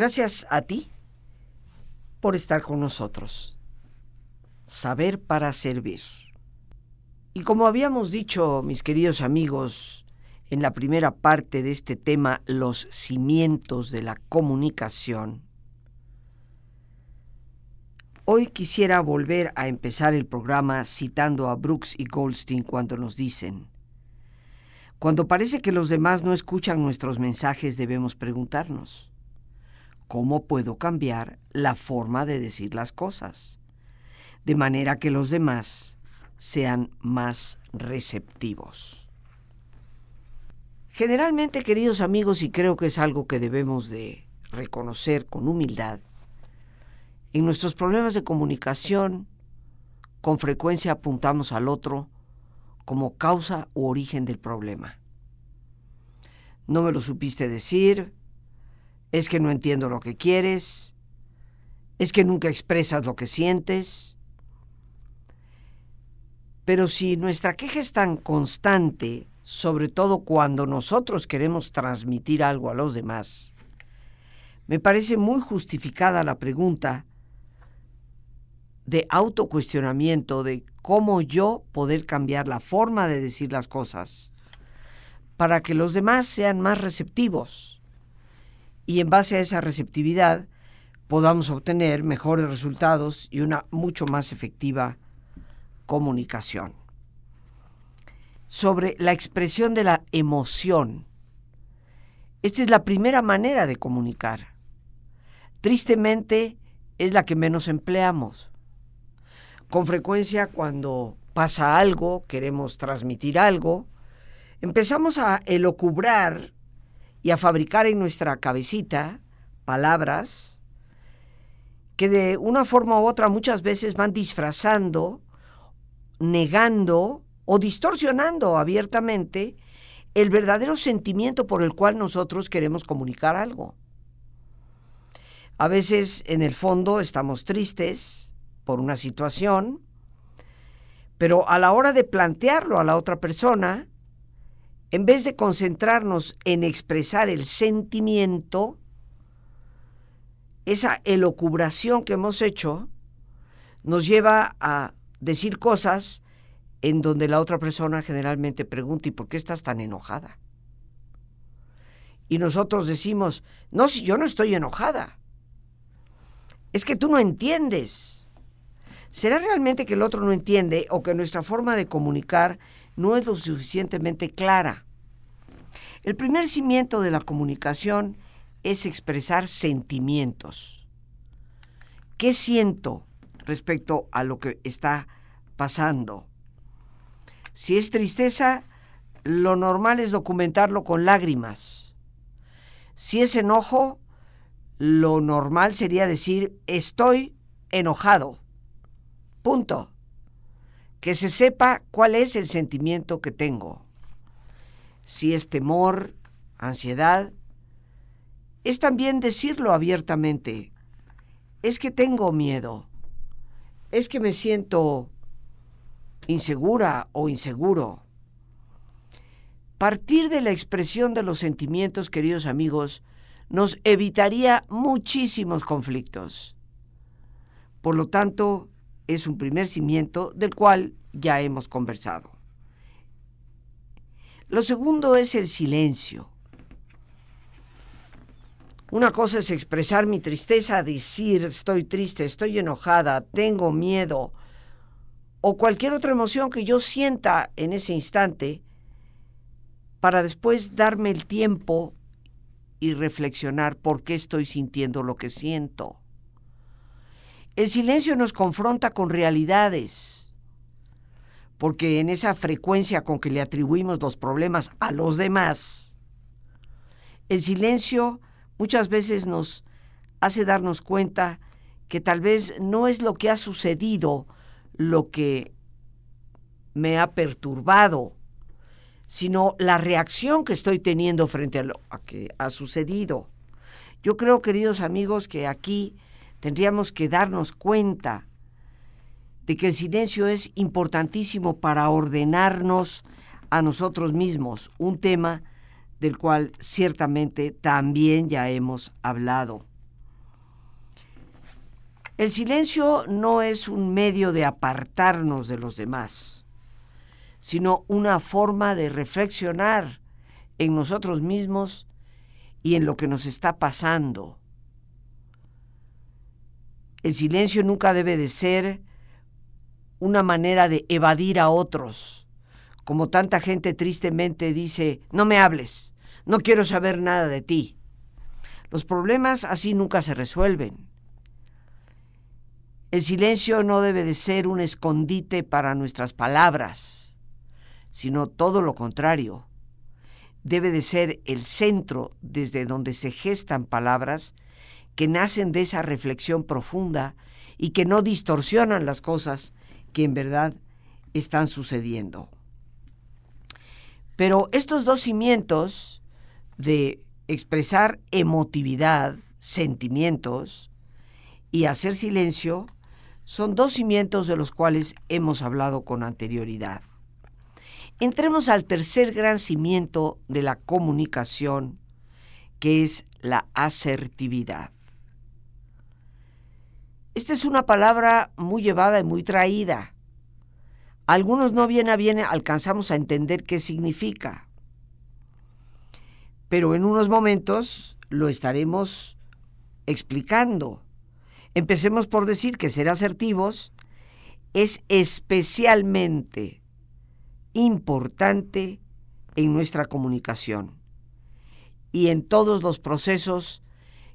Gracias a ti por estar con nosotros. Saber para servir. Y como habíamos dicho, mis queridos amigos, en la primera parte de este tema, los cimientos de la comunicación, hoy quisiera volver a empezar el programa citando a Brooks y Goldstein cuando nos dicen, cuando parece que los demás no escuchan nuestros mensajes debemos preguntarnos, ¿cómo puedo cambiar la forma de decir las cosas? De manera que los demás sean más receptivos. Generalmente, queridos amigos, y creo que es algo que debemos de reconocer con humildad, en nuestros problemas de comunicación, con frecuencia apuntamos al otro como causa u origen del problema. No me lo supiste decir, es que no entiendo lo que quieres, es que nunca expresas lo que sientes. Pero si nuestra queja es tan constante, sobre todo cuando nosotros queremos transmitir algo a los demás, me parece muy justificada la pregunta de autocuestionamiento de cómo yo poder cambiar la forma de decir las cosas para que los demás sean más receptivos y en base a esa receptividad podamos obtener mejores resultados y una mucho más efectiva comunicación. Sobre la expresión de la emoción. Esta es la primera manera de comunicar. Tristemente es la que menos empleamos. Con frecuencia cuando pasa algo, queremos transmitir algo, empezamos a elocubrar y a fabricar en nuestra cabecita palabras que de una forma u otra muchas veces van disfrazando, negando o distorsionando abiertamente el verdadero sentimiento por el cual nosotros queremos comunicar algo. A veces en el fondo estamos tristes, por una situación, pero a la hora de plantearlo a la otra persona, en vez de concentrarnos en expresar el sentimiento, esa elocubración que hemos hecho nos lleva a decir cosas en donde la otra persona generalmente pregunta, ¿y por qué estás tan enojada? Y nosotros decimos, no, si yo no estoy enojada, es que tú no entiendes. ¿Será realmente que el otro no entiende o que nuestra forma de comunicar no es lo suficientemente clara? El primer cimiento de la comunicación es expresar sentimientos. ¿Qué siento respecto a lo que está pasando? Si es tristeza, lo normal es documentarlo con lágrimas. Si es enojo, lo normal sería decir estoy enojado. Punto. Que se sepa cuál es el sentimiento que tengo. Si es temor, ansiedad, es también decirlo abiertamente. Es que tengo miedo. Es que me siento insegura o inseguro. Partir de la expresión de los sentimientos, queridos amigos, nos evitaría muchísimos conflictos. Por lo tanto, es un primer cimiento del cual ya hemos conversado. Lo segundo es el silencio. Una cosa es expresar mi tristeza, decir estoy triste, estoy enojada, tengo miedo, o cualquier otra emoción que yo sienta en ese instante, para después darme el tiempo y reflexionar por qué estoy sintiendo lo que siento. El silencio nos confronta con realidades, porque en esa frecuencia con que le atribuimos los problemas a los demás, el silencio muchas veces nos hace darnos cuenta que tal vez no es lo que ha sucedido lo que me ha perturbado, sino la reacción que estoy teniendo frente a lo que ha sucedido. Yo creo, queridos amigos, que aquí tendríamos que darnos cuenta de que el silencio es importantísimo para ordenarnos a nosotros mismos, un tema del cual ciertamente también ya hemos hablado. El silencio no es un medio de apartarnos de los demás, sino una forma de reflexionar en nosotros mismos y en lo que nos está pasando. El silencio nunca debe de ser una manera de evadir a otros, como tanta gente tristemente dice, no me hables, no quiero saber nada de ti. Los problemas así nunca se resuelven. El silencio no debe de ser un escondite para nuestras palabras, sino todo lo contrario. Debe de ser el centro desde donde se gestan palabras que nacen de esa reflexión profunda y que no distorsionan las cosas que en verdad están sucediendo. Pero estos dos cimientos de expresar emotividad, sentimientos y hacer silencio son dos cimientos de los cuales hemos hablado con anterioridad. Entremos al tercer gran cimiento de la comunicación, que es la asertividad. Esta es una palabra muy llevada y muy traída. Algunos no bien a bien alcanzamos a entender qué significa, pero en unos momentos lo estaremos explicando. Empecemos por decir que ser asertivos es especialmente importante en nuestra comunicación y en todos los procesos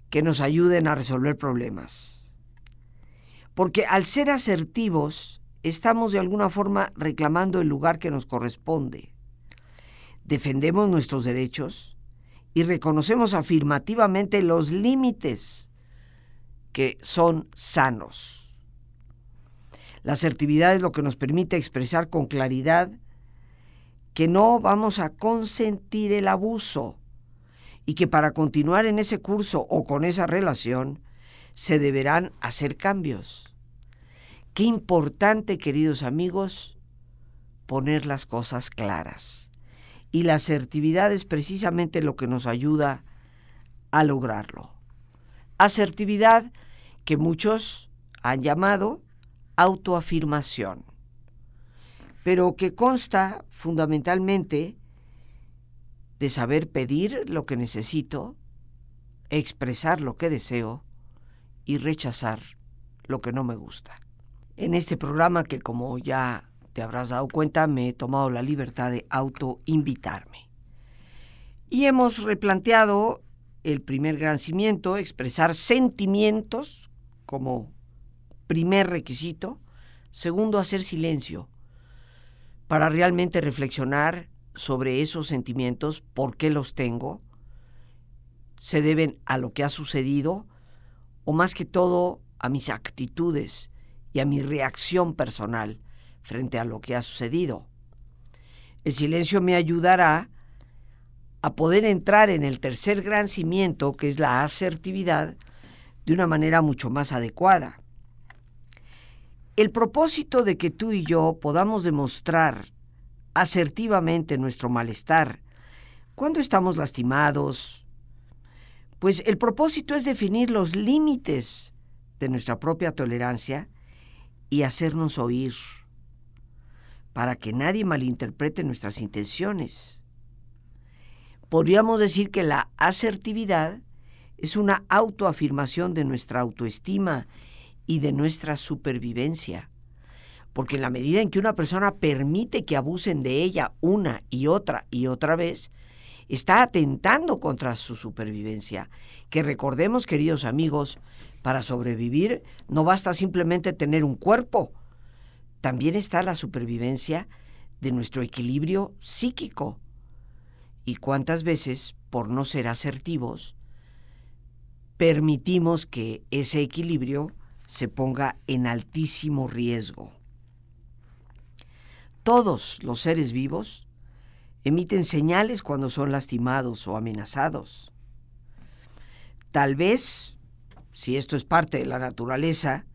que nos ayuden a resolver problemas. Porque al ser asertivos, estamos de alguna forma reclamando el lugar que nos corresponde. Defendemos nuestros derechos y reconocemos afirmativamente los límites que son sanos. La asertividad es lo que nos permite expresar con claridad que no vamos a consentir el abuso y que para continuar en ese curso o con esa relación se deberán hacer cambios. Qué importante, queridos amigos, poner las cosas claras. Y la asertividad es precisamente lo que nos ayuda a lograrlo. Asertividad que muchos han llamado autoafirmación, pero que consta fundamentalmente de saber pedir lo que necesito, expresar lo que deseo y rechazar lo que no me gusta. En este programa que como ya te habrás dado cuenta me he tomado la libertad de autoinvitarme. Y hemos replanteado el primer gran cimiento, expresar sentimientos como primer requisito. Segundo, hacer silencio para realmente reflexionar sobre esos sentimientos, por qué los tengo, se deben a lo que ha sucedido o más que todo a mis actitudes y a mi reacción personal frente a lo que ha sucedido. El silencio me ayudará a poder entrar en el tercer gran cimiento, que es la asertividad, de una manera mucho más adecuada. El propósito de que tú y yo podamos demostrar asertivamente nuestro malestar cuando estamos lastimados, pues el propósito es definir los límites de nuestra propia tolerancia y hacernos oír, para que nadie malinterprete nuestras intenciones. Podríamos decir que la asertividad es una autoafirmación de nuestra autoestima y de nuestra supervivencia. Porque en la medida en que una persona permite que abusen de ella una y otra y otra vez, está atentando contra su supervivencia. Que recordemos, queridos amigos, para sobrevivir no basta simplemente tener un cuerpo, también está la supervivencia de nuestro equilibrio psíquico. ¿Y cuántas veces, por no ser asertivos, permitimos que ese equilibrio se ponga en altísimo riesgo. Todos los seres vivos emiten señales cuando son lastimados o amenazados. Tal vez, si esto es parte de la naturaleza,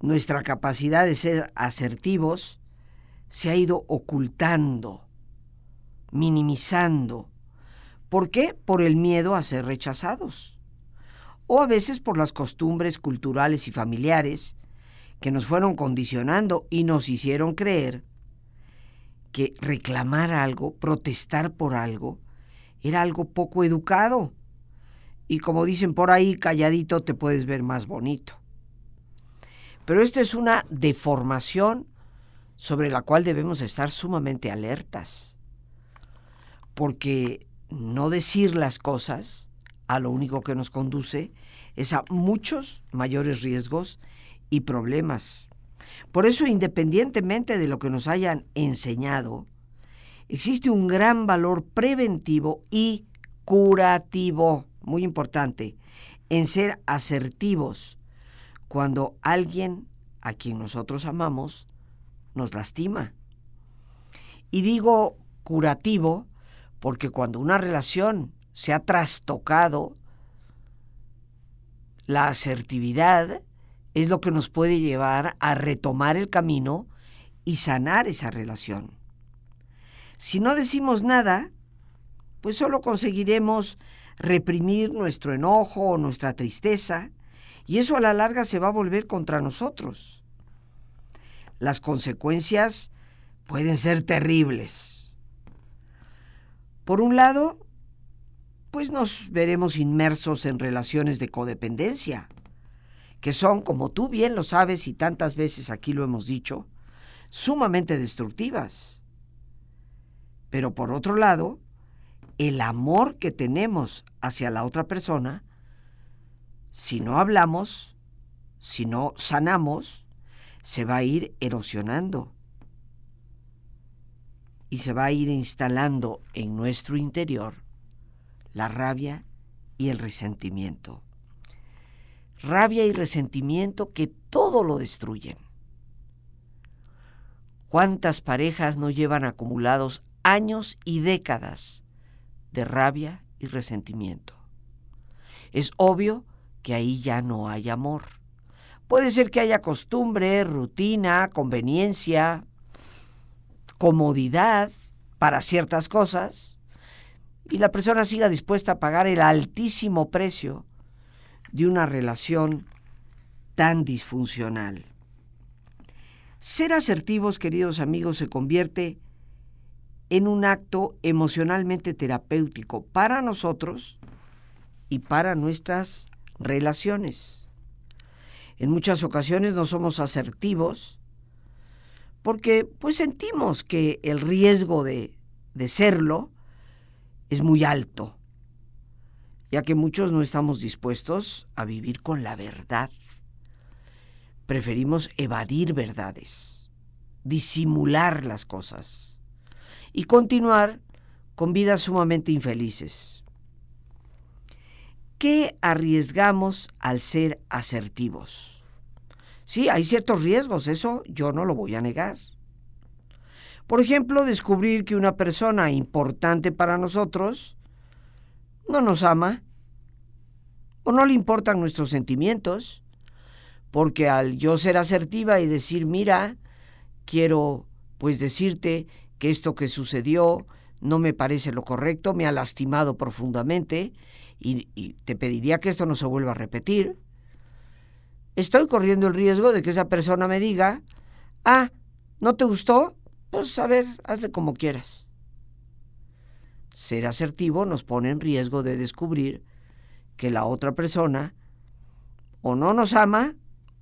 nuestra capacidad de ser asertivos se ha ido ocultando, minimizando. ¿Por qué? Por el miedo a ser rechazados o a veces por las costumbres culturales y familiares que nos fueron condicionando y nos hicieron creer que reclamar algo, protestar por algo, era algo poco educado. Y como dicen por ahí, calladito te puedes ver más bonito. Pero esto es una deformación sobre la cual debemos estar sumamente alertas. Porque no decir las cosas a lo único que nos conduce es a muchos mayores riesgos y problemas. Por eso, independientemente de lo que nos hayan enseñado, existe un gran valor preventivo y curativo, muy importante, en ser asertivos cuando alguien a quien nosotros amamos nos lastima. Y digo curativo porque cuando una relación se ha trastocado, la asertividad es lo que nos puede llevar a retomar el camino y sanar esa relación. Si no decimos nada, pues solo conseguiremos reprimir nuestro enojo o nuestra tristeza, y eso a la larga se va a volver contra nosotros. Las consecuencias pueden ser terribles. Por un lado, pues nos veremos inmersos en relaciones de codependencia, que son, como tú bien lo sabes y tantas veces aquí lo hemos dicho, sumamente destructivas. Pero por otro lado, el amor que tenemos hacia la otra persona, si no hablamos, si no sanamos, se va a ir erosionando y se va a ir instalando en nuestro interior la rabia y el resentimiento. Rabia y resentimiento que todo lo destruyen. ¿Cuántas parejas no llevan acumulados años y décadas de rabia y resentimiento? Es obvio que ahí ya no hay amor. Puede ser que haya costumbre, rutina, conveniencia, comodidad para ciertas cosas, y la persona siga dispuesta a pagar el altísimo precio de una relación tan disfuncional. Ser asertivos, queridos amigos, se convierte en un acto emocionalmente terapéutico para nosotros y para nuestras relaciones. En muchas ocasiones no somos asertivos porque pues sentimos que el riesgo de, de serlo es muy alto, ya que muchos no estamos dispuestos a vivir con la verdad. Preferimos evadir verdades, disimular las cosas y continuar con vidas sumamente infelices. ¿Qué arriesgamos al ser asertivos? Sí, hay ciertos riesgos, eso yo no lo voy a negar. Por ejemplo, descubrir que una persona importante para nosotros no nos ama o no le importan nuestros sentimientos, porque al yo ser asertiva y decir, mira, quiero pues decirte que esto que sucedió no me parece lo correcto, me ha lastimado profundamente y, y, te pediría que esto no se vuelva a repetir, estoy corriendo el riesgo de que esa persona me diga, ah, ¿no te gustó? Pues a ver, hazle como quieras. Ser asertivo nos pone en riesgo de descubrir que la otra persona o no nos ama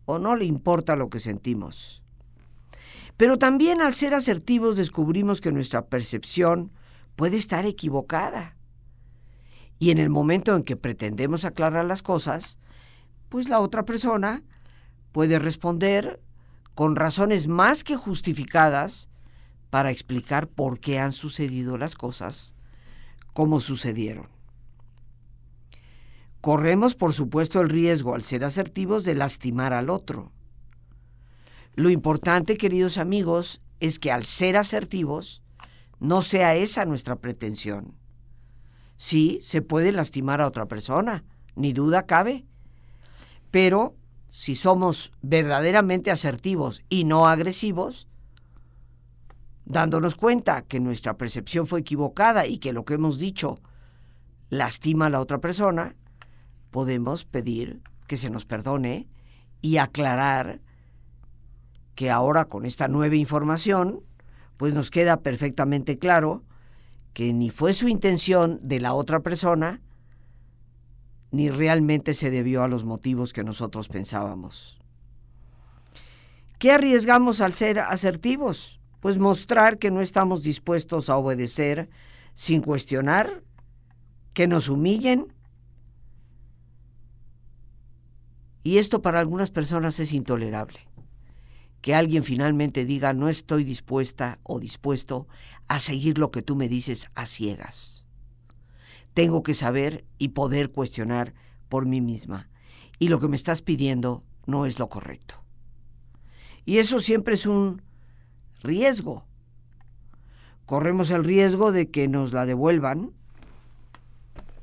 o no le importa lo que sentimos. Pero también al ser asertivos descubrimos que nuestra percepción puede estar equivocada. Y en el momento en que pretendemos aclarar las cosas, pues la otra persona puede responder con razones más que justificadas para explicar por qué han sucedido las cosas como sucedieron. Corremos, por supuesto, el riesgo, al ser asertivos, de lastimar al otro. Lo importante, queridos amigos, es que al ser asertivos, no sea esa nuestra pretensión. Sí, se puede lastimar a otra persona, ni duda cabe. Pero si somos verdaderamente asertivos y no agresivos, dándonos cuenta que nuestra percepción fue equivocada y que lo que hemos dicho lastima a la otra persona, podemos pedir que se nos perdone y aclarar que ahora con esta nueva información, pues nos queda perfectamente claro que ni fue su intención de la otra persona, ni realmente se debió a los motivos que nosotros pensábamos. ¿Qué arriesgamos al ser asertivos? Pues mostrar que no estamos dispuestos a obedecer sin cuestionar, que nos humillen. Y esto para algunas personas es intolerable. Que alguien finalmente diga no estoy dispuesta o dispuesto a seguir lo que tú me dices a ciegas. Tengo que saber y poder cuestionar por mí misma. Y lo que me estás pidiendo no es lo correcto. Y eso siempre es un riesgo. Corremos el riesgo de que nos la devuelvan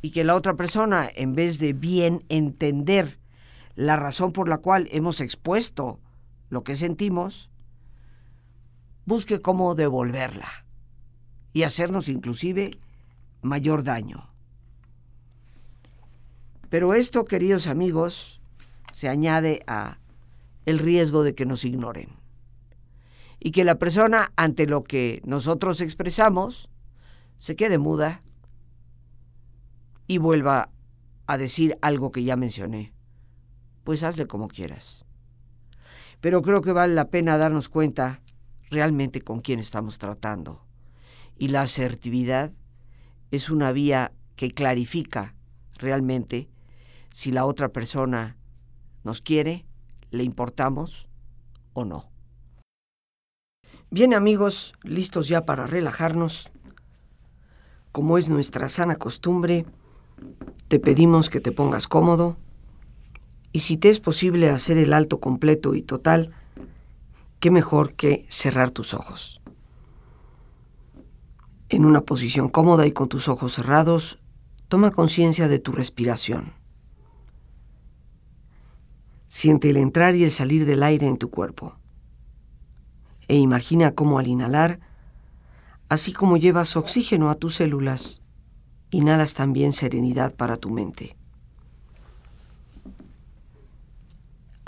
y que la otra persona, en vez de bien entender la razón por la cual hemos expuesto lo que sentimos, busque cómo devolverla y hacernos inclusive mayor daño. Pero esto, queridos amigos, se añade a el riesgo de que nos ignoren y que la persona ante lo que nosotros expresamos se quede muda y vuelva a decir algo que ya mencioné. Pues hazle como quieras. Pero creo que vale la pena darnos cuenta realmente con quién estamos tratando. Y la asertividad es una vía que clarifica realmente si la otra persona nos quiere, le importamos o no. Bien amigos, listos ya para relajarnos. Como es nuestra sana costumbre, te pedimos que te pongas cómodo y si te es posible hacer el alto completo y total, qué mejor que cerrar tus ojos. En una posición cómoda y con tus ojos cerrados, toma conciencia de tu respiración. Siente el entrar y el salir del aire en tu cuerpo e imagina cómo al inhalar, así como llevas oxígeno a tus células, inhalas también serenidad para tu mente.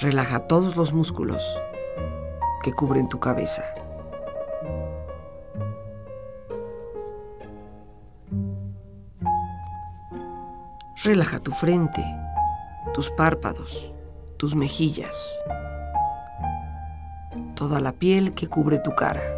Relaja todos los músculos que cubren tu cabeza. Relaja tu frente, tus párpados, tus mejillas toda la piel que cubre tu cara.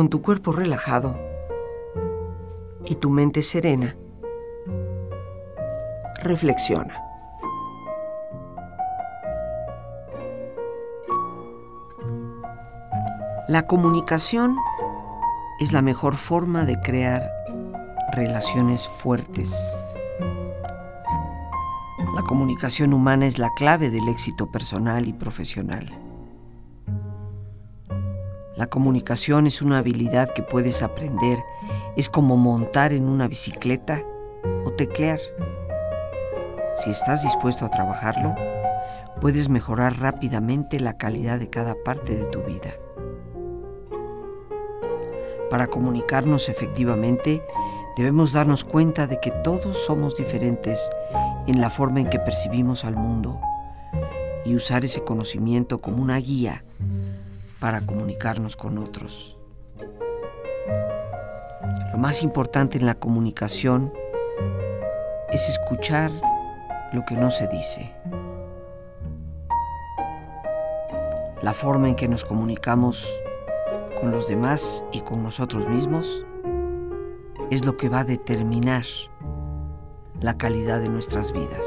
Con tu cuerpo relajado y tu mente serena, reflexiona. La comunicación es la mejor forma de crear relaciones fuertes. La comunicación humana es la clave del éxito personal y profesional. La comunicación es una habilidad que puedes aprender. Es como montar en una bicicleta o teclear. Si estás dispuesto a trabajarlo, puedes mejorar rápidamente la calidad de cada parte de tu vida. Para comunicarnos efectivamente, debemos darnos cuenta de que todos somos diferentes en la forma en que percibimos al mundo y usar ese conocimiento como una guía para comunicarnos con otros. Lo más importante en la comunicación es escuchar lo que no se dice. La forma en que nos comunicamos con los demás y con nosotros mismos es lo que va a determinar la calidad de nuestras vidas.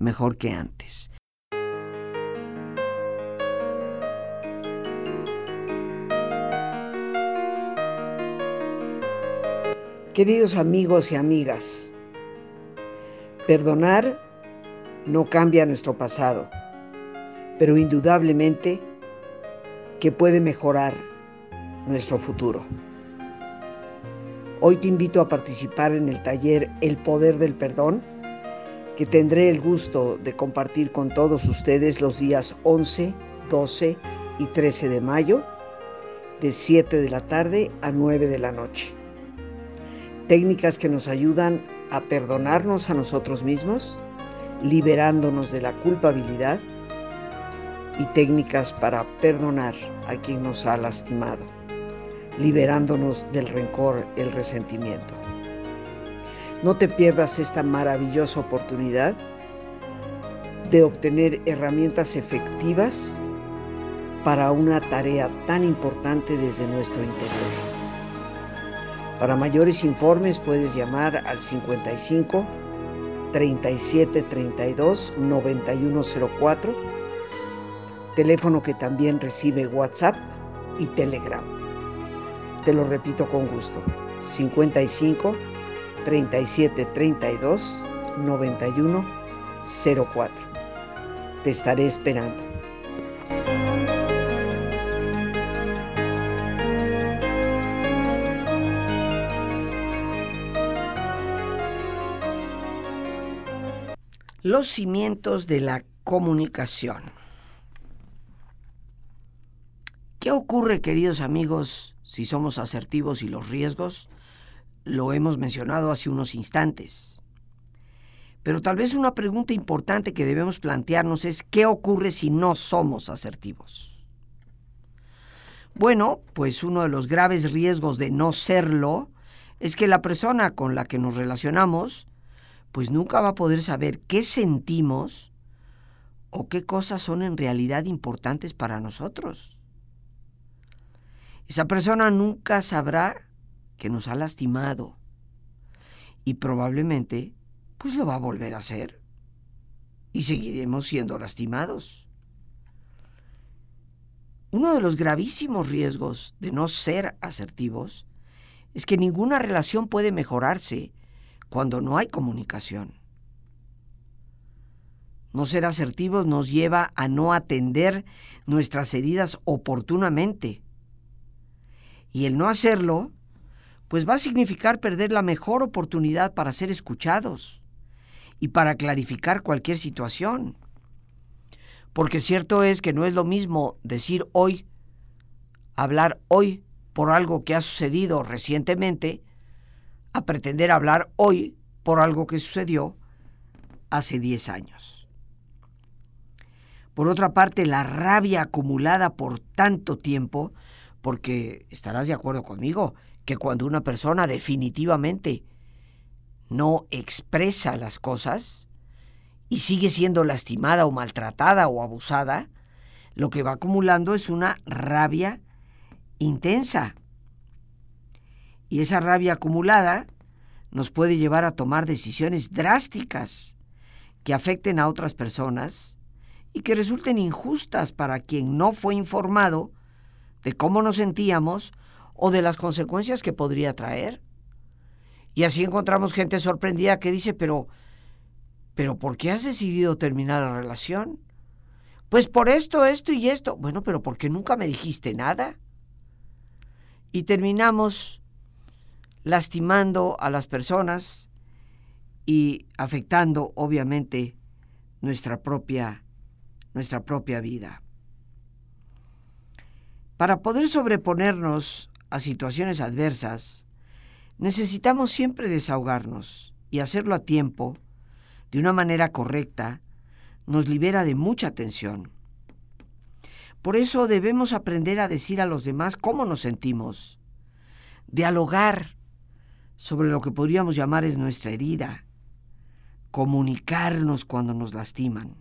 mejor que antes. Queridos amigos y amigas, perdonar no cambia nuestro pasado, pero indudablemente que puede mejorar nuestro futuro. Hoy te invito a participar en el taller El Poder del Perdón que tendré el gusto de compartir con todos ustedes los días 11, 12 y 13 de mayo, de 7 de la tarde a 9 de la noche. Técnicas que nos ayudan a perdonarnos a nosotros mismos, liberándonos de la culpabilidad y técnicas para perdonar a quien nos ha lastimado, liberándonos del rencor, el resentimiento. No te pierdas esta maravillosa oportunidad de obtener herramientas efectivas para una tarea tan importante desde nuestro interior. Para mayores informes puedes llamar al 55 37 32 9104, teléfono que también recibe WhatsApp y Telegram. Te lo repito con gusto. 55 37 32 91 04. Te estaré esperando. Los cimientos de la comunicación. ¿Qué ocurre, queridos amigos, si somos asertivos y los riesgos? Lo hemos mencionado hace unos instantes. Pero tal vez una pregunta importante que debemos plantearnos es ¿qué ocurre si no somos asertivos? Bueno, pues uno de los graves riesgos de no serlo es que la persona con la que nos relacionamos pues nunca va a poder saber qué sentimos o qué cosas son en realidad importantes para nosotros. Esa persona nunca sabrá que nos ha lastimado y probablemente pues lo va a volver a hacer y seguiremos siendo lastimados. Uno de los gravísimos riesgos de no ser asertivos es que ninguna relación puede mejorarse cuando no hay comunicación. No ser asertivos nos lleva a no atender nuestras heridas oportunamente. Y el no hacerlo, pues va a significar perder la mejor oportunidad para ser escuchados y para clarificar cualquier situación. Porque cierto es que no es lo mismo decir hoy, hablar hoy por algo que ha sucedido recientemente, a pretender hablar hoy por algo que sucedió hace 10 años. Por otra parte, la rabia acumulada por tanto tiempo, porque estarás de acuerdo conmigo, que cuando una persona definitivamente no expresa las cosas y sigue siendo lastimada o maltratada o abusada, lo que va acumulando es una rabia intensa, y esa rabia acumulada nos puede llevar a tomar decisiones drásticas que afecten a otras personas y que resulten injustas para quien no fue informado de cómo nos sentíamos o de las consecuencias que podría traer. Y así encontramos gente sorprendida que dice, pero, pero ¿por qué has decidido terminar la relación? Pues por esto, esto y esto. Bueno, pero ¿por qué nunca me dijiste nada? Y terminamos lastimando a las personas y afectando obviamente nuestra propia nuestra propia vida. Para poder sobreponernos a situaciones adversas, necesitamos siempre desahogarnos y hacerlo a tiempo, de una manera correcta, nos libera de mucha tensión. Por eso debemos aprender a decir a los demás cómo nos sentimos, dialogar sobre lo que podríamos llamar es nuestra herida, comunicarnos cuando nos lastiman.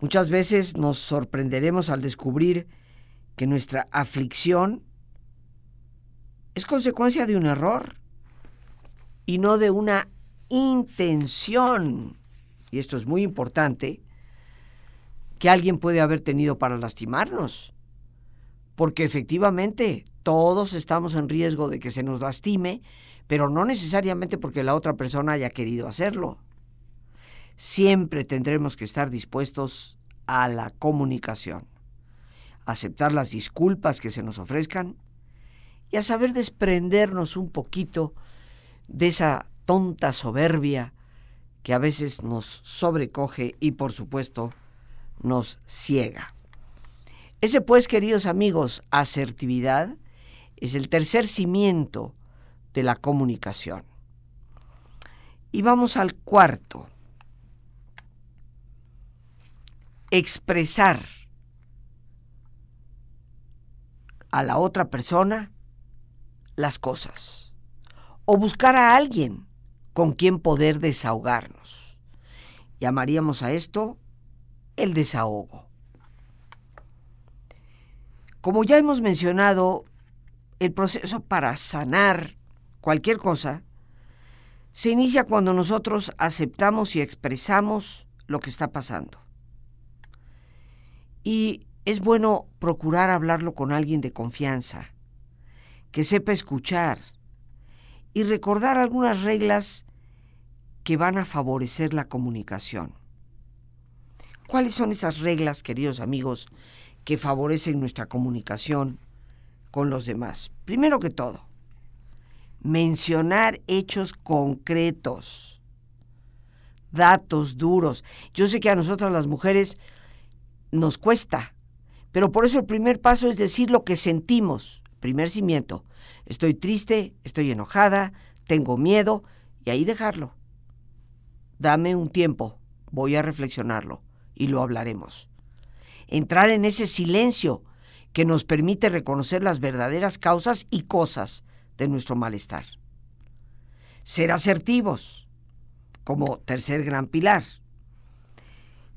Muchas veces nos sorprenderemos al descubrir que nuestra aflicción es consecuencia de un error y no de una intención, y esto es muy importante, que alguien puede haber tenido para lastimarnos. Porque efectivamente todos estamos en riesgo de que se nos lastime, pero no necesariamente porque la otra persona haya querido hacerlo. Siempre tendremos que estar dispuestos a la comunicación, aceptar las disculpas que se nos ofrezcan y a saber desprendernos un poquito de esa tonta soberbia que a veces nos sobrecoge y por supuesto nos ciega. Ese pues, queridos amigos, asertividad es el tercer cimiento de la comunicación. Y vamos al cuarto. Expresar a la otra persona las cosas. O buscar a alguien con quien poder desahogarnos. Llamaríamos a esto el desahogo. Como ya hemos mencionado el proceso para sanar cualquier cosa se inicia cuando nosotros aceptamos y expresamos lo que está pasando. Y es bueno procurar hablarlo con alguien de confianza, que sepa escuchar y recordar algunas reglas que van a favorecer la comunicación. ¿Cuáles son esas reglas, queridos amigos, que favorecen nuestra comunicación con los demás. Primero que todo, mencionar hechos concretos, datos duros. Yo sé que a nosotras las mujeres nos cuesta, pero por eso el primer paso es decir lo que sentimos. Primer cimiento. Estoy triste, estoy enojada, tengo miedo, y ahí dejarlo. Dame un tiempo, voy a reflexionarlo y lo hablaremos. Entrar en ese silencio que nos permite reconocer las verdaderas causas y cosas de nuestro malestar. Ser asertivos, como tercer gran pilar.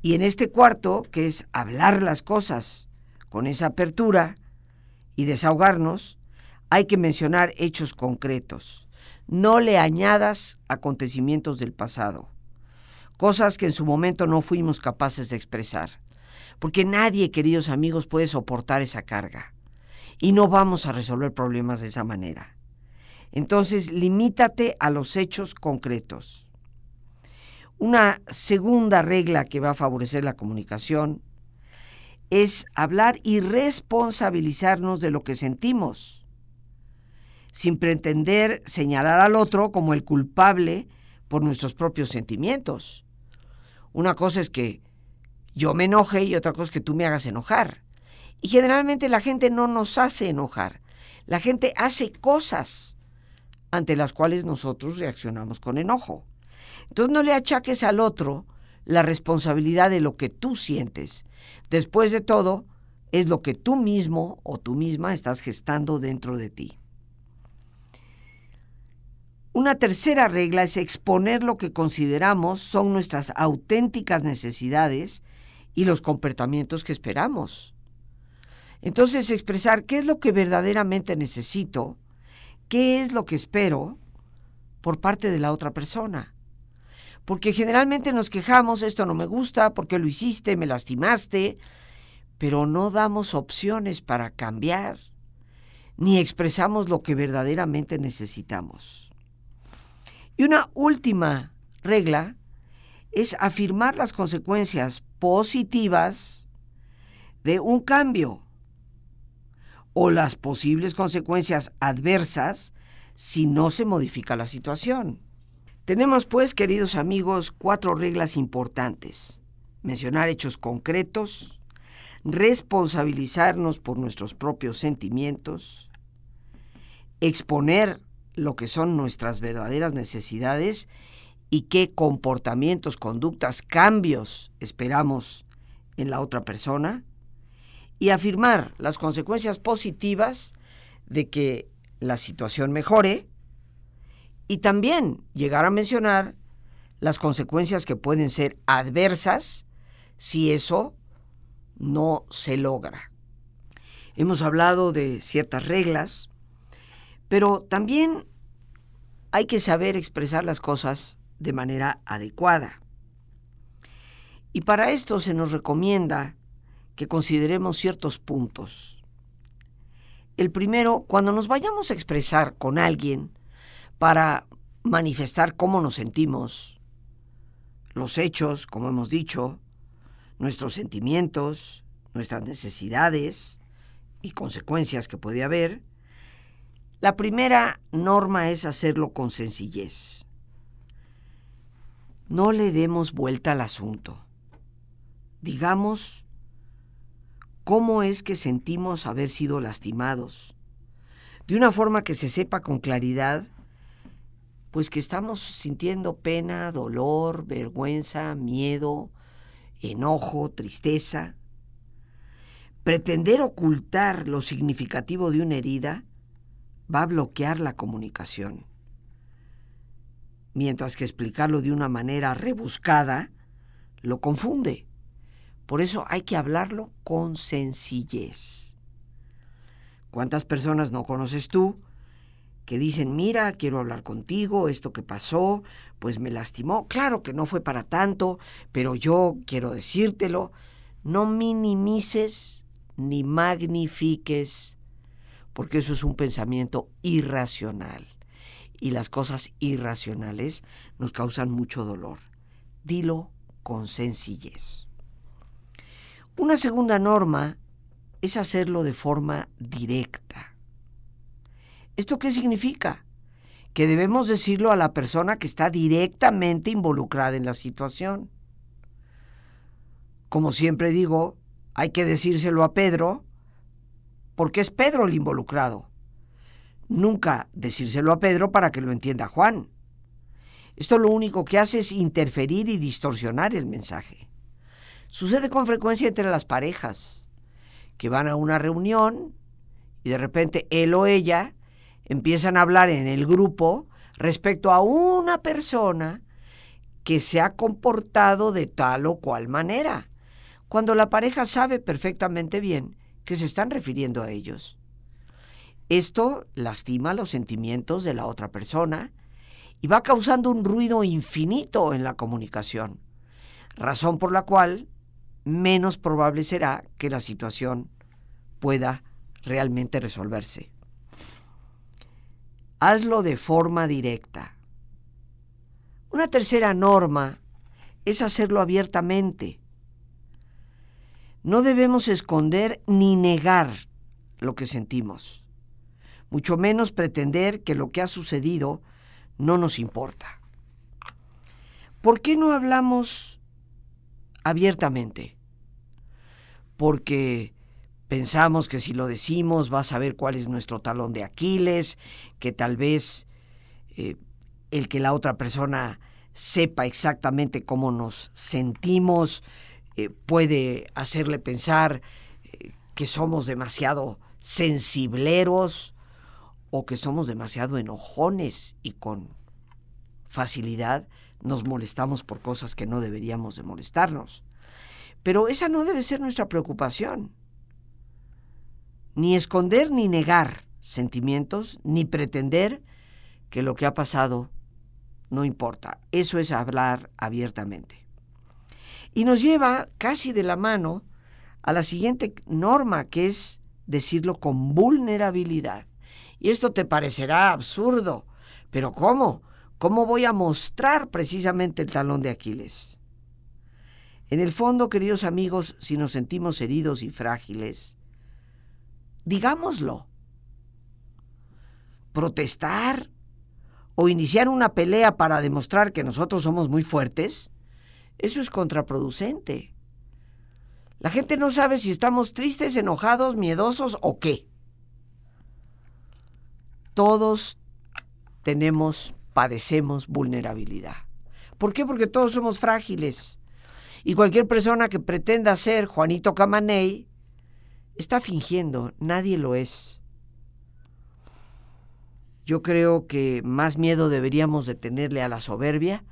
Y en este cuarto, que es hablar las cosas con esa apertura y desahogarnos, hay que mencionar hechos concretos. No le añadas acontecimientos del pasado, cosas que en su momento no fuimos capaces de expresar. Porque nadie, queridos amigos, puede soportar esa carga. Y no vamos a resolver problemas de esa manera. Entonces, limítate a los hechos concretos. Una segunda regla que va a favorecer la comunicación es hablar y responsabilizarnos de lo que sentimos, sin pretender señalar al otro como el culpable por nuestros propios sentimientos. Una cosa es que yo me enoje y otra cosa es que tú me hagas enojar. Y generalmente la gente no nos hace enojar. La gente hace cosas ante las cuales nosotros reaccionamos con enojo. Entonces no le achaques al otro la responsabilidad de lo que tú sientes. Después de todo, es lo que tú mismo o tú misma estás gestando dentro de ti. Una tercera regla es exponer lo que consideramos son nuestras auténticas necesidades y los comportamientos que esperamos. Entonces, expresar qué es lo que verdaderamente necesito, qué es lo que espero por parte de la otra persona. Porque generalmente nos quejamos, esto no me gusta, porque lo hiciste, me lastimaste, pero no damos opciones para cambiar, ni expresamos lo que verdaderamente necesitamos. Y una última regla es afirmar las consecuencias positivas de un cambio o las posibles consecuencias adversas si no se modifica la situación. Tenemos pues, queridos amigos, cuatro reglas importantes. Mencionar hechos concretos, responsabilizarnos por nuestros propios sentimientos, exponer lo que son nuestras verdaderas necesidades y qué comportamientos, conductas, cambios esperamos en la otra persona, y afirmar las consecuencias positivas de que la situación mejore y también llegar a mencionar las consecuencias que pueden ser adversas si eso no se logra. Hemos hablado de ciertas reglas, pero también hay que saber expresar las cosas de manera adecuada. Y para esto se nos recomienda que consideremos ciertos puntos. El primero, cuando nos vayamos a expresar con alguien para manifestar cómo nos sentimos, los hechos, como hemos dicho, nuestros sentimientos, nuestras necesidades y consecuencias que puede haber, la primera norma es hacerlo con sencillez. No le demos vuelta al asunto. Digamos cómo es que sentimos haber sido lastimados, de una forma que se sepa con claridad, pues que estamos sintiendo pena, dolor, vergüenza, miedo, enojo, tristeza. Pretender ocultar lo significativo de una herida va a bloquear la comunicación, mientras que explicarlo de una manera rebuscada lo confunde. Por eso hay que hablarlo con sencillez. ¿Cuántas personas no conoces tú que dicen, mira, quiero hablar contigo, esto que pasó, pues me lastimó? Claro que no fue para tanto, pero yo quiero decírtelo. No minimices ni magnifiques, porque eso es un pensamiento irracional. Y las cosas irracionales nos causan mucho dolor. Dilo con sencillez. Una segunda norma es hacerlo de forma directa. ¿Esto qué significa? que debemos decirlo a la persona que está directamente involucrada en la situación. Como siempre digo, hay que decírselo a Pedro porque es Pedro el involucrado. Nunca decírselo a Pedro para que lo entienda Juan. Esto lo único que hace es interferir y distorsionar el mensaje. Sucede con frecuencia entre las parejas, que van a una reunión y de repente él o ella empiezan a hablar en el grupo respecto a una persona que se ha comportado de tal o cual manera, cuando la pareja sabe perfectamente bien que se están refiriendo a ellos. Esto lastima los sentimientos de la otra persona y va causando un ruido infinito en la comunicación, razón por la cual menos probable será que la situación pueda realmente resolverse. Hazlo de forma directa. Una tercera norma es hacerlo abiertamente. No debemos esconder ni negar lo que sentimos, mucho menos pretender que lo que ha sucedido no nos importa. ¿Por qué no hablamos abiertamente? Porque pensamos que si lo decimos vas a ver cuál es nuestro talón de Aquiles, que tal vez eh, el que la otra persona sepa exactamente cómo nos sentimos eh, puede hacerle pensar eh, que somos demasiado sensibleros o que somos demasiado enojones y con facilidad nos molestamos por cosas que no deberíamos de molestarnos. Pero esa no debe ser nuestra preocupación. Ni esconder ni negar sentimientos, ni pretender que lo que ha pasado no importa. Eso es hablar abiertamente. Y nos lleva casi de la mano a la siguiente norma, que es decirlo con vulnerabilidad. Y esto te parecerá absurdo, pero ¿cómo? ¿Cómo voy a mostrar precisamente el talón de Aquiles? En el fondo, queridos amigos, si nos sentimos heridos y frágiles, digámoslo. Protestar o iniciar una pelea para demostrar que nosotros somos muy fuertes, eso es contraproducente. La gente no sabe si estamos tristes, enojados, miedosos o qué todos tenemos, padecemos vulnerabilidad. ¿Por qué? Porque todos somos frágiles. Y cualquier persona que pretenda ser Juanito Camaney está fingiendo, nadie lo es. Yo creo que más miedo deberíamos de tenerle a la soberbia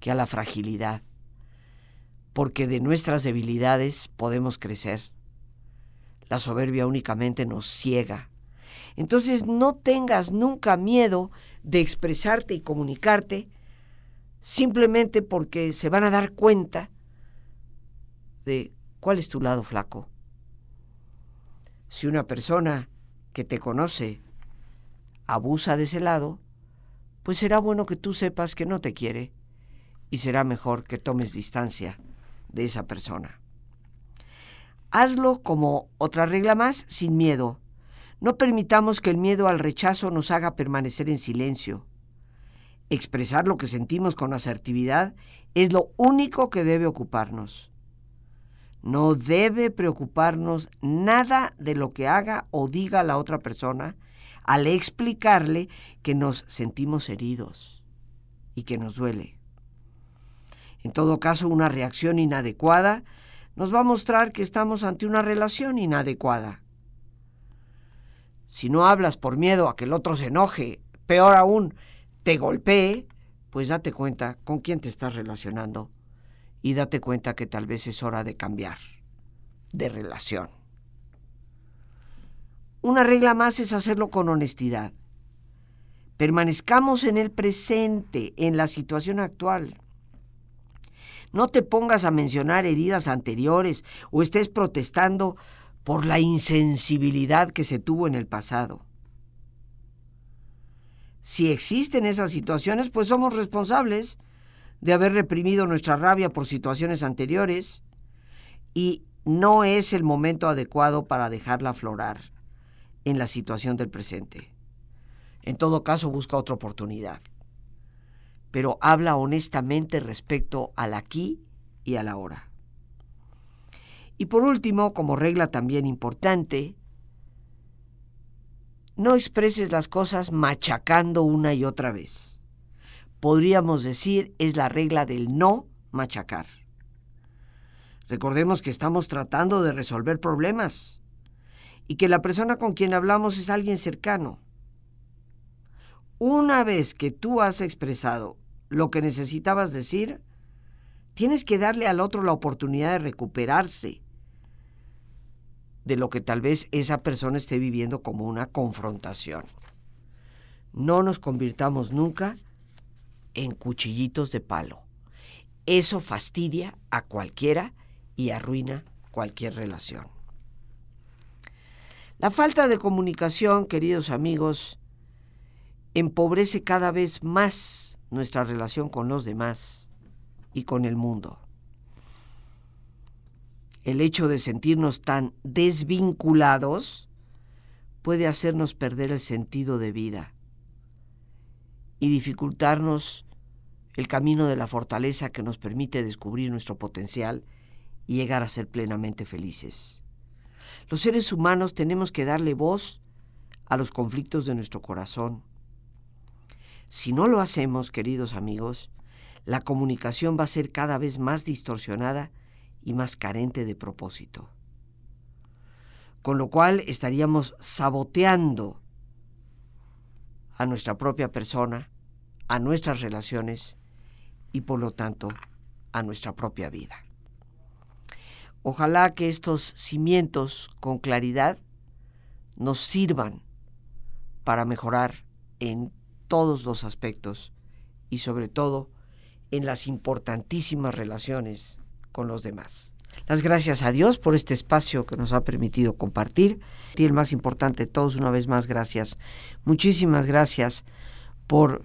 que a la fragilidad, porque de nuestras debilidades podemos crecer. La soberbia únicamente nos ciega entonces no tengas nunca miedo de expresarte y comunicarte simplemente porque se van a dar cuenta de cuál es tu lado flaco. Si una persona que te conoce abusa de ese lado, pues será bueno que tú sepas que no te quiere y será mejor que tomes distancia de esa persona. Hazlo como otra regla más, sin miedo, no permitamos que el miedo al rechazo nos haga permanecer en silencio. Expresar lo que sentimos con asertividad es lo único que debe ocuparnos. No debe preocuparnos nada de lo que haga o diga la otra persona al explicarle que nos sentimos heridos y que nos duele. En todo caso, una reacción inadecuada nos va a mostrar que estamos ante una relación inadecuada. Si no hablas por miedo a que el otro se enoje, peor aún, te golpee, pues date cuenta con quién te estás relacionando y date cuenta que tal vez es hora de cambiar de relación. Una regla más es hacerlo con honestidad. Permanezcamos en el presente, en la situación actual. No te pongas a mencionar heridas anteriores o estés protestando por la insensibilidad que se tuvo en el pasado. Si existen esas situaciones, pues somos responsables de haber reprimido nuestra rabia por situaciones anteriores y no es el momento adecuado para dejarla aflorar en la situación del presente. En todo caso, busca otra oportunidad. Pero habla honestamente respecto al aquí y a la hora. Y por último, como regla también importante, no expreses las cosas machacando una y otra vez. Podríamos decir es la regla del no machacar. Recordemos que estamos tratando de resolver problemas y que la persona con quien hablamos es alguien cercano. Una vez que tú has expresado lo que necesitabas decir, tienes que darle al otro la oportunidad de recuperarse de lo que tal vez esa persona esté viviendo como una confrontación. No nos convirtamos nunca en cuchillitos de palo. Eso fastidia a cualquiera y arruina cualquier relación. La falta de comunicación, queridos amigos, empobrece cada vez más nuestra relación con los demás y con el mundo el hecho de sentirnos tan desvinculados puede hacernos perder el sentido de vida y dificultarnos el camino de la fortaleza que nos permite descubrir nuestro potencial y llegar a ser plenamente felices. Los seres humanos tenemos que darle voz a los conflictos de nuestro corazón. Si no lo hacemos, queridos amigos, la comunicación va a ser cada vez más distorsionada y más carente de propósito. Con lo cual estaríamos saboteando a nuestra propia persona, a nuestras relaciones y por lo tanto a nuestra propia vida. Ojalá que estos cimientos con claridad nos sirvan para mejorar en todos los aspectos y sobre todo en las importantísimas relaciones con los demás. Las gracias a Dios por este espacio que nos ha permitido compartir. Y el más importante de todos, una vez más, gracias. Muchísimas gracias por